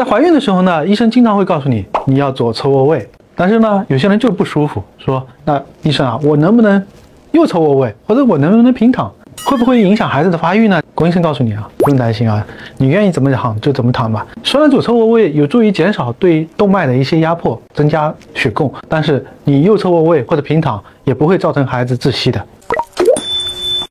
在怀孕的时候呢医生经常会告诉你你要左侧卧位。但是呢有些人就是不舒服说那医生啊我能不能右侧卧位？或者我能不能平躺？会不会影响孩子的发育呢？龚医生告诉你啊不用担心啊你愿意怎么躺就怎么躺吧。虽然左侧卧位有助于减少对动脉的一些压迫增加血供但是你右侧卧位或者平躺也不会造成孩子窒息的。